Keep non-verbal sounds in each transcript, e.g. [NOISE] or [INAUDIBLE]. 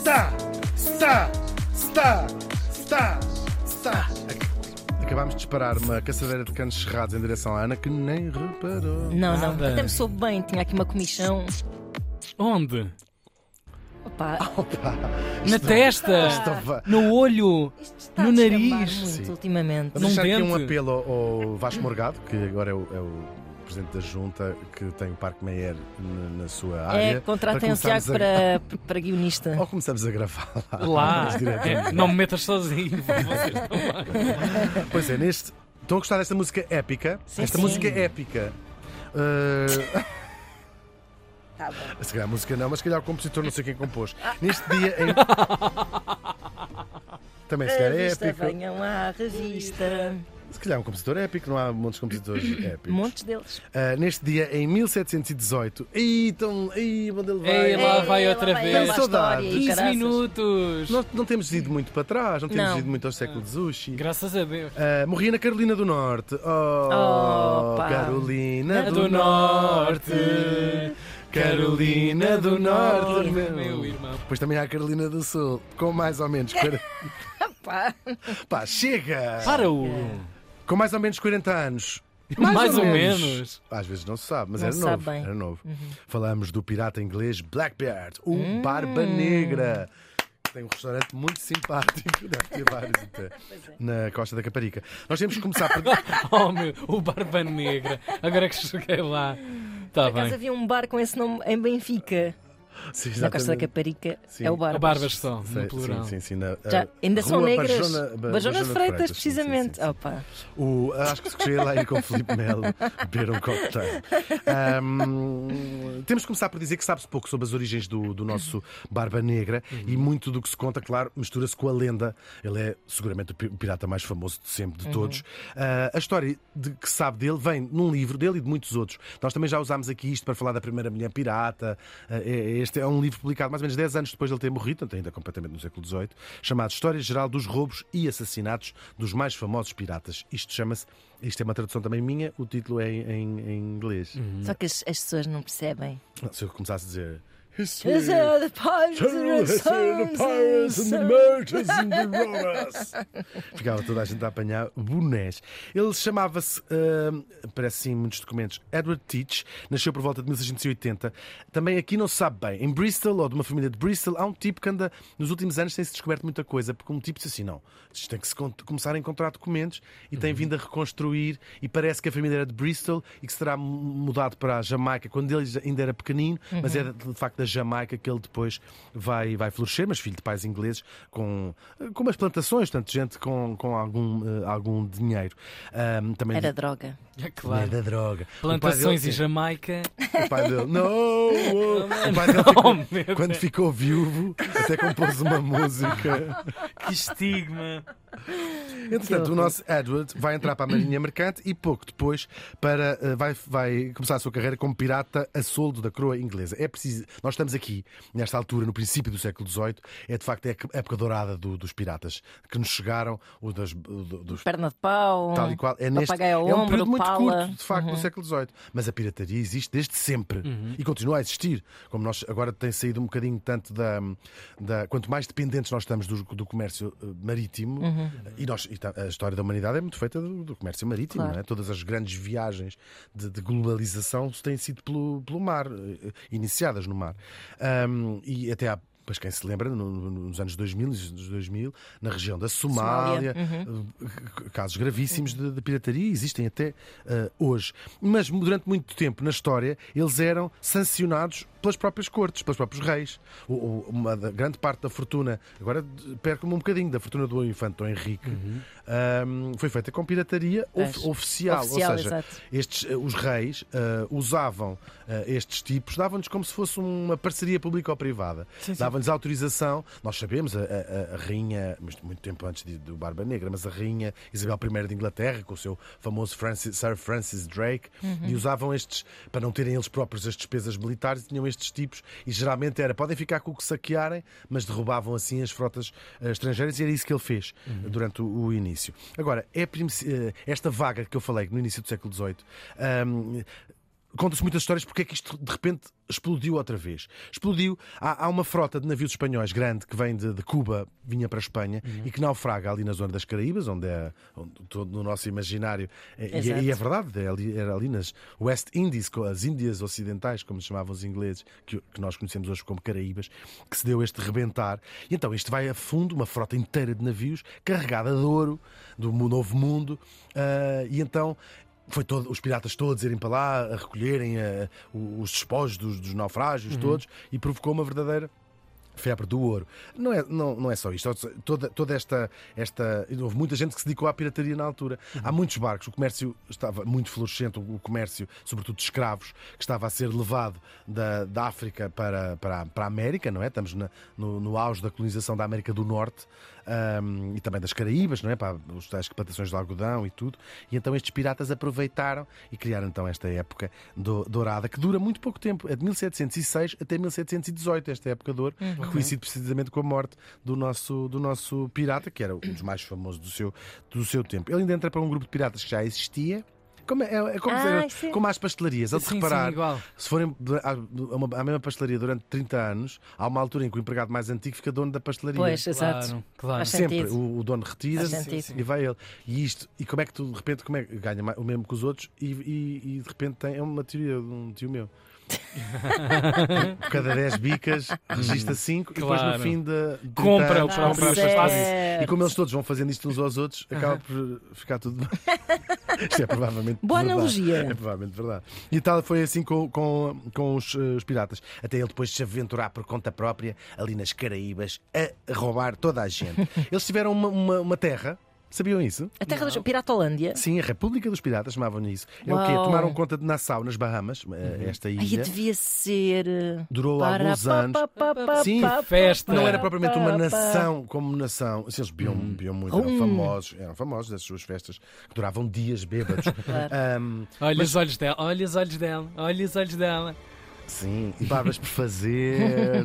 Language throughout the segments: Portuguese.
Está! Está! Está! Está! Está! Acabámos de disparar uma caçadeira de canos cerrados em direção à Ana que nem reparou. Não, não, Nada. até me soube bem, tinha aqui uma comichão. Onde? Opa, [LAUGHS] Opa! Na testa! No olho! isto está No a descambar nariz. muito Sim. ultimamente. Vamos deixar aqui um dente. apelo ao, ao Vasco Morgado, que agora é o, é o presidente da Junta, que tem o Parque Meyer na, na sua área. É, contratem Tiago a- para, para guionista. Ou começamos a gravar lá. Lá! [LAUGHS] É, não me metas sozinho. [LAUGHS] Vocês. Pois é, neste. Estão a gostar desta música épica? Sim, Esta sim. música é épica. Uh, Tá bom. [LAUGHS] se calhar a música não, mas se calhar o compositor não sei quem compôs. Neste dia em. Também se calhar é épico. venham à revista. Se calhar é um compositor épico, não há muitos compositores [COUGHS] épicos. Montes deles. Uh, neste dia em 1718. Ih, então, ih, onde ele vai? Ei, lá vai Ei, outra vai vez. aquela Saudades. história e 15 caraças. minutos! Não, não temos ido muito para trás, não temos Não. ido muito ao século de Zushi. Graças a Deus. Uh, morria na Carolina do Norte. Oh, Opa. Carolina do, do Norte. Carolina do Norte. Oh, meu irmão. Depois também há a Carolina do Sul, com mais ou menos 40... [LAUGHS] Pá, Pá, chega! Para o. Com mais ou menos 40 anos. Mais, ou menos. Às vezes não se sabe, mas Não era sabe novo. bem. Era novo. Falamos do pirata inglês Blackbeard, o Barba Negra. Tem um restaurante muito simpático, deve ter vários [LAUGHS] até, na Costa da Caparica. Nós temos que começar por. [LAUGHS] Oh meu, o Barba Negra. Agora que cheguei lá. Está por acaso bem. havia um bar com esse nome em Benfica. Sim, Na Costa da. Caparica Sim. é o A bar. Barbas Sei, no plural. Sim, sim, sim. Na, Já, a ainda são negras. Bajona- Ba- Bajona de Freitas, sim, precisamente. sim, sim. Opa. O, acho que se cheguei lá aí com o Filipe Melo beber um cocktail. Ahm, temos que começar por dizer que sabe-se pouco sobre as origens do, do nosso Barba Negra e muito do que se conta, claro, mistura-se com a lenda. Ele é seguramente o pi- o pirata mais famoso de sempre, de todos. Ah, a história de que se sabe dele vem num livro dele e de muitos outros. Nós também já usámos aqui isto para falar da primeira mulher pirata. É- este é um livro publicado mais ou menos 10 anos depois de ele ter morrido, portanto, ainda completamente no século XVIII, chamado História Geral dos Roubos e Assassinatos dos Mais Famosos Piratas. Isto chama-se, isto é uma tradução também minha, o título é em, em- em inglês. Só que as, as pessoas não percebem. Se eu começasse a dizer. These are the pirates and the sons and murders and the robbers. [LAUGHS] Ficava toda a gente a apanhar bonés. Ele chamava-se, ah, parece sim muitos documentos, Edward Teach, nasceu por volta de 1680. Também aqui não se sabe bem. Em Bristol, ou de uma família de Bristol, há um tipo que anda, nos últimos anos, tem-se descoberto muita coisa, porque um tipo disse assim: não, isto tem que se começar a encontrar documentos e tem vindo a reconstruir. E parece que a família era de Bristol e que se terá mudado para a Jamaica quando ele ainda era pequenino, mas é de de facto da Jamaica que ele depois vai, vai florescer, mas filho de pais ingleses com, com umas plantações, tanto gente com, com algum, eh, algum dinheiro. Ahm, também Era droga. É claro. da droga. Plantações pai e dele, Jamaica. o pai dele, não! [LAUGHS] oh! O pai dele ficou- Oh, quando Deus. ficou viúvo, até compôs uma música. Que estigma. [LAUGHS] Entretanto, o nosso Edward vai entrar para a Marinha Mercante e pouco depois para, eh, vai, vai começar a sua carreira como pirata a soldo da coroa inglesa. É preciso, nós estamos aqui, nesta altura, no princípio do século XVIII, é de facto a época dourada do- dos piratas que nos chegaram, o das, do- dos Perna de pau. tal e qual. É, neste, é um ombro, período muito pala. curto, de facto, do século XVIII. Mas a pirataria existe desde sempre e continua a existir. Como nós agora tem saído um bocadinho tanto da. da quanto mais dependentes nós estamos do, do comércio eh, marítimo, e, nós, e ta- a história da humanidade é muito feita do, do comércio marítimo, Claro. é? Todas as grandes viagens de, de globalização têm sido pelo, pelo mar, eh, iniciadas no mar. Ahm, e até há. Pois quem se lembra, no- no- nos anos 2000, nos anos 2000, na região da Somália, uhum. eh, casos gravíssimos de, de pirataria, existem até eh, hoje. Mas durante muito tempo na história, eles eram sancionados pelas próprias cortes, pelos próprios reis. O- o- uma grande parte da fortuna, agora perco-me um bocadinho, da fortuna do infante Dom Henrique, ahm, foi feita com pirataria of- oficial. Oficial, Ou seja, exato. estes, eh, os reis eh, usavam eh, estes tipos, davam-lhes como se fosse uma parceria pública ou privada. Davam-lhes autorização. Nós sabemos, a, a- a rainha, muito tempo antes de- do Barba Negra, mas a rainha Isabel I de Inglaterra, com o seu famoso Francis, Sir Francis Drake, e usavam estes, para não terem eles próprios as despesas militares, tinham estes tipos, e geralmente era, podem ficar com o que saquearem, mas derrubavam assim as frotas eh, estrangeiras, e era isso que ele fez eh, durante o, o início. Agora, é eh, esta vaga que eu falei no início do século XVIII. ahm, conta-se muitas histórias porque é que isto de repente explodiu outra vez. Explodiu. Há, há uma frota de navios espanhóis grande que vem de, de Cuba, vinha para a Espanha Uhum. e que naufraga ali na zona das Caraíbas, onde é onde, todo no nosso imaginário. é- E, Exato. e é verdade, é ali- era ali nas West Indies, as Índias Ocidentais, como se chamavam os ingleses, que, que nós conhecemos hoje como Caraíbas, que se deu este rebentar. E então isto vai a fundo, uma frota inteira de navios carregada de ouro do novo mundo. ah, e então foi todo, os piratas todos irem para lá a recolherem ah, o- os despojos dos, dos naufrágios todos e provocou uma verdadeira febre do ouro. Não é, não, não é só isto. Toda, toda esta, esta. Houve muita gente que se dedicou à pirataria na altura. Há muitos barcos, o comércio estava muito florescente, o comércio, sobretudo de escravos, que estava a ser levado da, da África para, para, para a América, não é? Estamos na- no, no auge da colonização da América do Norte ahm, e também das Caraíbas, não é? Para os tais plantações de algodão e tudo. E então estes piratas aproveitaram e criaram então esta época do- dourada, que dura muito pouco tempo, é de 1706 até 1718, esta época de ouro, que coincide precisamente com a morte do nosso, do nosso pirata, que era um dos mais famosos do seu, do seu tempo. Ele ainda entra para um grupo de piratas que já existia. Como, é, é como, Ah, dizer, sim. como às pastelarias. Ao de Sim, sim, reparar, igual. se forem à, à mesma pastelaria durante 30 anos, há uma altura em que o empregado mais antigo fica dono da pastelaria. Pois, exato. Claro, claro. Sempre o, o dono retira e vai ele. E isto, e como é que tu de repente como é, que ganha o mesmo que os outros e, e- e de repente tem. É uma teoria de um tio meu. [LAUGHS] Cada 10 bicas, registra 5 e depois no Claro. fim de. de 30 Compra o anos, próprio compra certo. passos. E como eles todos vão fazendo isto uns aos outros, acaba por ficar tudo bem. [LAUGHS] Isto é provavelmente Boa verdade. analogia. É provavelmente verdade. E tal foi assim com, com, com os, eh, os piratas. Até ele depois se aventurar por conta própria ali nas Caraíbas a roubar toda a gente. [LAUGHS] Eles tiveram uma, uma, uma terra. Sabiam isso? A terra dos Piratolândia. Sim, a República dos Piratas chamavam isso. É o quê? Uau. Tomaram conta de Nassau, nas Bahamas, eh, esta Ai, ilha. devia ser. eh, Durou para alguns pa, anos. pa, pa, pa, Sim, pa, festa. Não era propriamente uma nação como nação. Assim, eles bebiam, bebiam muito, eram Hum. famosos, eram famosos das suas festas que duravam dias bêbados. [LAUGHS] Ahm, Olha mas- os olhos dela, olha os olhos dela, olha os olhos dela. Sim, [LAUGHS] e barbas por fazer. é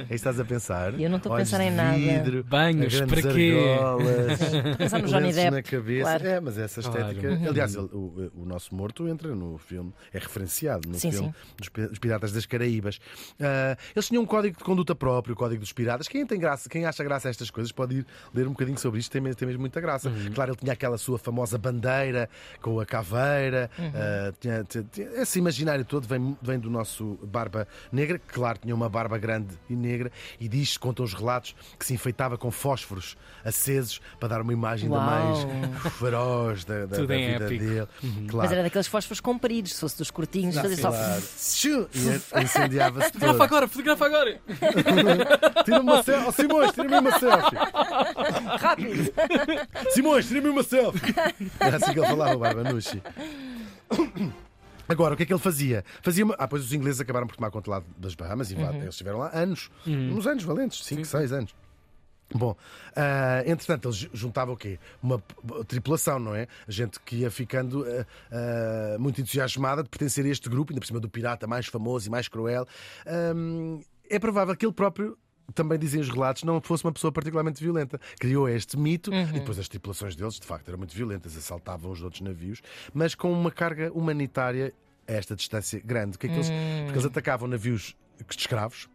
isso que estás a pensar? Eu não estou a pensar em nada. vidro, Banhos, para quê? argolas, Estou [LAUGHS] a pensar no Johnny Depp. na cabeça. claro. É, mas essa estética. Claro. Aliás, ele- o, o nosso morto entra no filme, é referenciado no Sim, filme sim. dos, Pi- dos Piratas das Caraíbas. Ah, eles tinham um código de conduta próprio, o código dos piratas. Quem tem graça, quem acha graça a estas coisas pode ir ler um bocadinho sobre isto, tem, mesmo- tem mesmo muita graça. Uhum. Claro, ele tinha aquela sua famosa bandeira com a caveira, Uhum. ah, tinha- tinha- tinha- esse imaginário todo vem, vem do nosso Barba Negra, que claro tinha uma barba grande e negra, e diz, contam os relatos, que se enfeitava com fósforos acesos para dar uma imagem ainda mais [LAUGHS] feroz da, da, da vida épico. dele. Mas Claro. era daqueles fósforos compridos, se fosse dos curtinhos, fazia só. Claro. [LAUGHS] E incendiava-se Fotografa agora, fotografa agora. [LAUGHS] Tira-me uma selfie. Oh, Simões, tira-me uma selfie. Rápido! Simões, tira-me uma selfie. Era assim que ele falava, o Barbanucci. Agora, o que é que ele fazia? fazia uma... Ah, pois os ingleses acabaram por tomar conta lá das Bahamas e lá, eles estiveram lá anos, uns anos valentes, 5, 6 anos. Bom, ah, entretanto, eles ju- juntavam o quê? Uma tripulação, não é? A gente que ia ficando ah, ah, muito entusiasmada de pertencer a este grupo, ainda por cima do pirata mais famoso e mais cruel. Ahm, é provável que ele próprio. Também dizem os relatos, não fosse uma pessoa particularmente violenta. Criou este mito e depois as tripulações deles, de facto, eram muito violentas, assaltavam os outros navios, mas com uma carga humanitária a esta distância grande. O que é que eles... Porque eles atacavam navios de escravos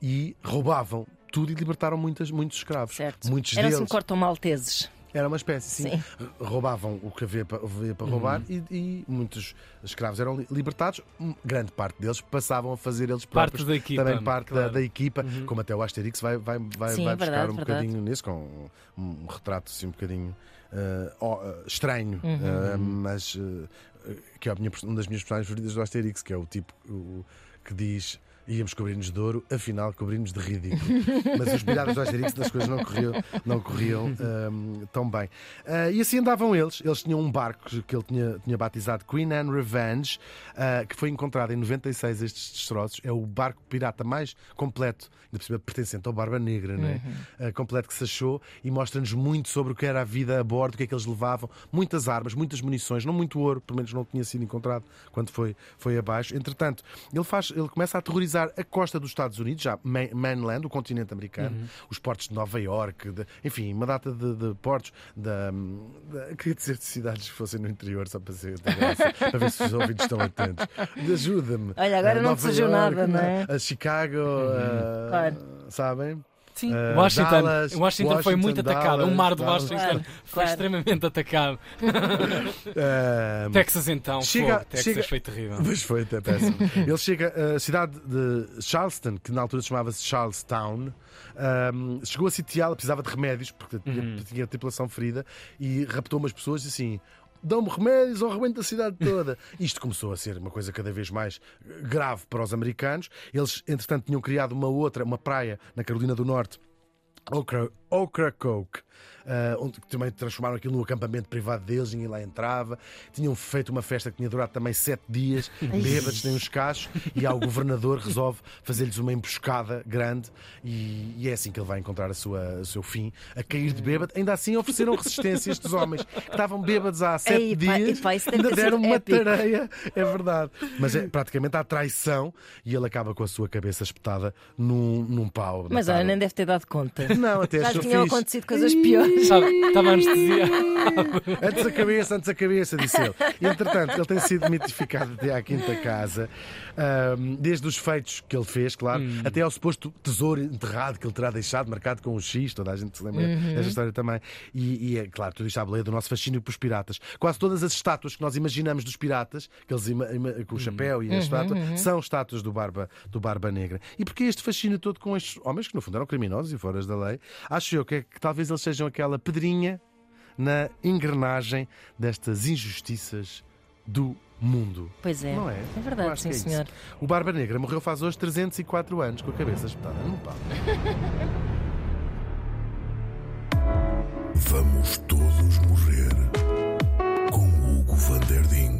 e roubavam tudo e libertaram muitas, muitos escravos. Certo. Muitos Eram assim deles. cortam malteses. Era uma espécie, sim. Sim. Roubavam o que havia para, havia para roubar e, e muitos escravos eram li- libertados. Grande parte deles passavam a fazer eles Parte próprios da equipa, também parte da- claro. da, equipa, como até o Asterix vai, vai, vai, Sim, vai buscar verdade, um verdade. bocadinho nisso, com um, um retrato assim um bocadinho eh, estranho, Uhum. eh, mas eh, que é minha, uma das minhas personagens favoritas do Asterix, que é o tipo o- que diz. Íamos cobrir-nos de ouro, afinal cobrimos de ridículo. [LAUGHS] Mas os piratas do Asterix das coisas não corriam, não corriam ehm, tão bem. Ah, e assim andavam eles. Eles tinham um barco que ele tinha, tinha batizado Queen Anne Revenge, ah, que foi encontrado em 96 estes destroços. É o barco pirata mais completo, ainda por pertencente ao Barba Negra, não é? Ah, completo que se achou e mostra-nos muito sobre o que era a vida a bordo, o que é que eles levavam. Muitas armas, muitas munições, não muito ouro, pelo menos não tinha sido encontrado quando foi, foi abaixo. Entretanto, ele, faz, ele começa a aterrorizar colonizar a costa dos Estados Unidos, já main- mainland, o continente americano, Uhum. os portos de Nova Iorque, de- enfim, uma data de, de portos, da, [LAUGHS] queria dizer de cidades que fossem no interior, só para, ser, graça, [LAUGHS] para ver se os ouvintes estão atentos. Ajuda-me. Olha, agora Ah, não Nova surgiu nada, não é? A Chicago, ah, Claro. sabem? Sim, Uh, Washington, Dallas, Washington, foi muito Washington, atacado. o mar de Dallas, Washington Claro, foi claro. extremamente atacado. [LAUGHS] Ah, Texas, então, Chega- Texas chega- foi terrível. Mas foi até péssimo. [LAUGHS] Ele chega à cidade de Charleston, que na altura se chamava-se Charlestown. ahm, chegou a sitiá-la, precisava de remédios, porque tinha, Uhum. tinha tripulação ferida, e raptou umas pessoas e assim. Dão-me remédios ou arrebento a cidade toda. [LAUGHS] Isto começou a ser uma coisa cada vez mais grave para os americanos. Eles, entretanto, tinham criado uma outra, uma praia na Carolina do Norte, Okra- Ocracoke, ah, onde também transformaram aquilo num acampamento privado deles, ninguém lá entrava. Tinham feito uma festa que tinha durado também sete dias, [LAUGHS] bêbados, nem uns cachos, e ao governador resolve fazer-lhes uma emboscada grande, e, e é assim que ele vai encontrar a sua, o seu fim, a cair de bêbado. Ainda assim ofereceram [LAUGHS] resistência a estes homens que estavam bêbados há sete Ei, pá, dias, isso deve ainda deram uma épico. tareia, é verdade. Mas é praticamente à traição, e ele acaba com a sua cabeça espetada num, num pau. Mas olha, nem deve ter dado conta. Não, até achou tinham fixe. acontecido coisas piores. Estava anestesiado. [LAUGHS] Antes a cabeça, antes a cabeça, disse ele. E, entretanto, ele tem sido mitificado até à quinta casa, ahm, desde os feitos que ele fez, claro, até ao suposto tesouro enterrado que ele terá deixado, marcado com um X, toda a gente se lembra desta história também. E, e é claro, tudo isto à boleia do nosso fascínio pelos piratas. Quase todas as estátuas que nós imaginamos dos piratas, que eles com o chapéu e a estátua, são estátuas do Barba, do Barba Negra. E porquê este fascínio todo com estes homens que, no fundo, eram criminosos e fora da lei? Acho eu que, é que talvez eles sejam aquela pedrinha na engrenagem destas injustiças do mundo. Pois é. Não é? É verdade, acho sim, é isso. senhor. O Barba Negra morreu faz hoje 304 anos com a cabeça espetada num pau. [LAUGHS] Vamos todos morrer com Hugo Van Der Ding.